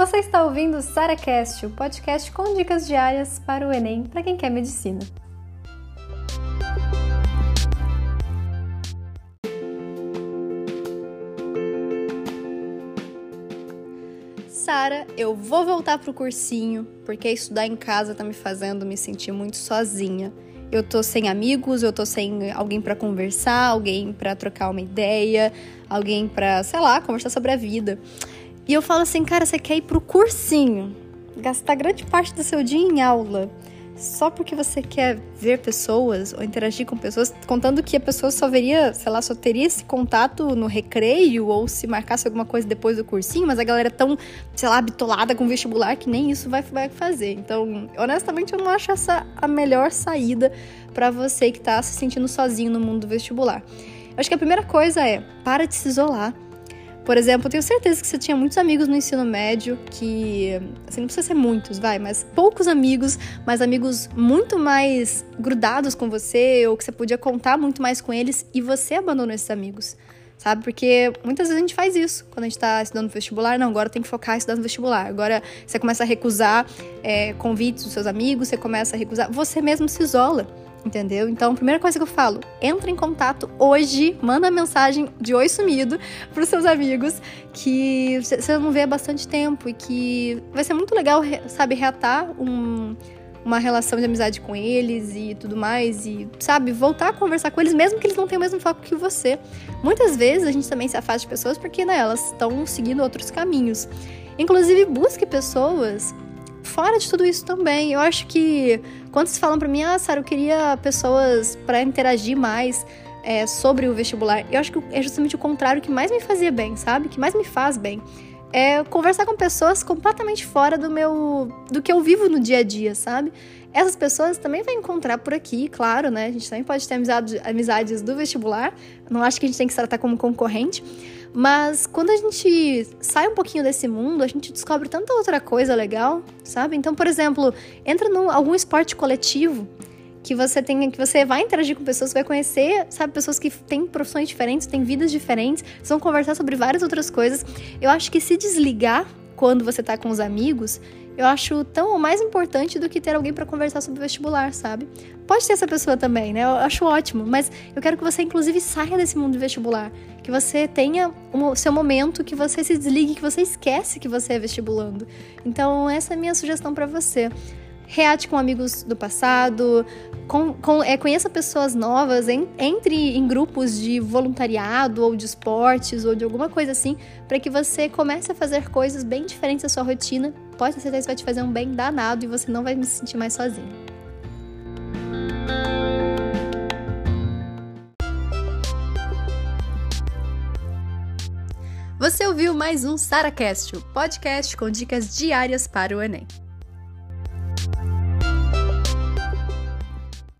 Você está ouvindo o SaraCast, o podcast com dicas diárias para o Enem para quem quer medicina. Sara, eu vou voltar pro cursinho, porque estudar em casa tá me fazendo me sentir muito sozinha. Eu tô sem amigos, eu tô sem alguém para conversar, alguém para trocar uma ideia, alguém para, sei lá, conversar sobre a vida. E eu falo assim, cara, você quer ir pro cursinho, gastar grande parte do seu dia em aula, só porque você quer ver pessoas ou interagir com pessoas, contando que a pessoa só veria, sei lá, só teria esse contato no recreio ou se marcasse alguma coisa depois do cursinho, mas a galera é tão, sei lá, bitolada com vestibular que nem isso vai, vai fazer. Então, honestamente, eu não acho essa a melhor saída para você que tá se sentindo sozinho no mundo do vestibular. Eu acho que a primeira coisa é, para de se isolar por exemplo, eu tenho certeza que você tinha muitos amigos no ensino médio que, assim, não precisa ser muitos, vai, mas poucos amigos, mas amigos muito mais grudados com você, ou que você podia contar muito mais com eles, e você abandonou esses amigos, sabe? Porque muitas vezes a gente faz isso quando a gente tá estudando vestibular. Não, agora tem que focar em estudar no vestibular. Agora você começa a recusar é, convites dos seus amigos, você começa a recusar, você mesmo se isola. Entendeu? Então, primeira coisa que eu falo, entra em contato hoje, manda mensagem de oi sumido pros seus amigos que você não vê há bastante tempo e que vai ser muito legal, sabe, reatar um, uma relação de amizade com eles e tudo mais e, sabe, voltar a conversar com eles mesmo que eles não tenham o mesmo foco que você. Muitas vezes a gente também se afasta de pessoas porque, né, elas estão seguindo outros caminhos. Inclusive, busque pessoas fora de tudo isso também. Eu acho que quando vocês falam para mim, ah, Sara, eu queria pessoas para interagir mais é, sobre o vestibular, eu acho que é justamente o contrário que mais me fazia bem, sabe? Que mais me faz bem. É conversar com pessoas completamente fora do meu. do que eu vivo no dia a dia, sabe? Essas pessoas também vai encontrar por aqui, claro, né? A gente também pode ter amizades, amizades do vestibular. Não acho que a gente tem que se tratar como concorrente. Mas quando a gente sai um pouquinho desse mundo, a gente descobre tanta outra coisa legal, sabe? Então, por exemplo, entra em algum esporte coletivo que você tenha, que você vai interagir com pessoas, vai conhecer, sabe, pessoas que têm profissões diferentes, têm vidas diferentes, vão conversar sobre várias outras coisas. Eu acho que se desligar quando você tá com os amigos eu acho tão ou mais importante do que ter alguém para conversar sobre vestibular, sabe? Pode ter essa pessoa também, né? Eu acho ótimo, mas eu quero que você inclusive saia desse mundo do vestibular, que você tenha o seu momento, que você se desligue, que você esquece que você é vestibulando. Então, essa é a minha sugestão para você reate com amigos do passado, com, com, é, conheça pessoas novas, en, entre em grupos de voluntariado ou de esportes ou de alguma coisa assim, para que você comece a fazer coisas bem diferentes da sua rotina. Pode ter certeza que vai te fazer um bem danado e você não vai se sentir mais sozinho. Você ouviu mais um SaraCast, o podcast com dicas diárias para o Enem.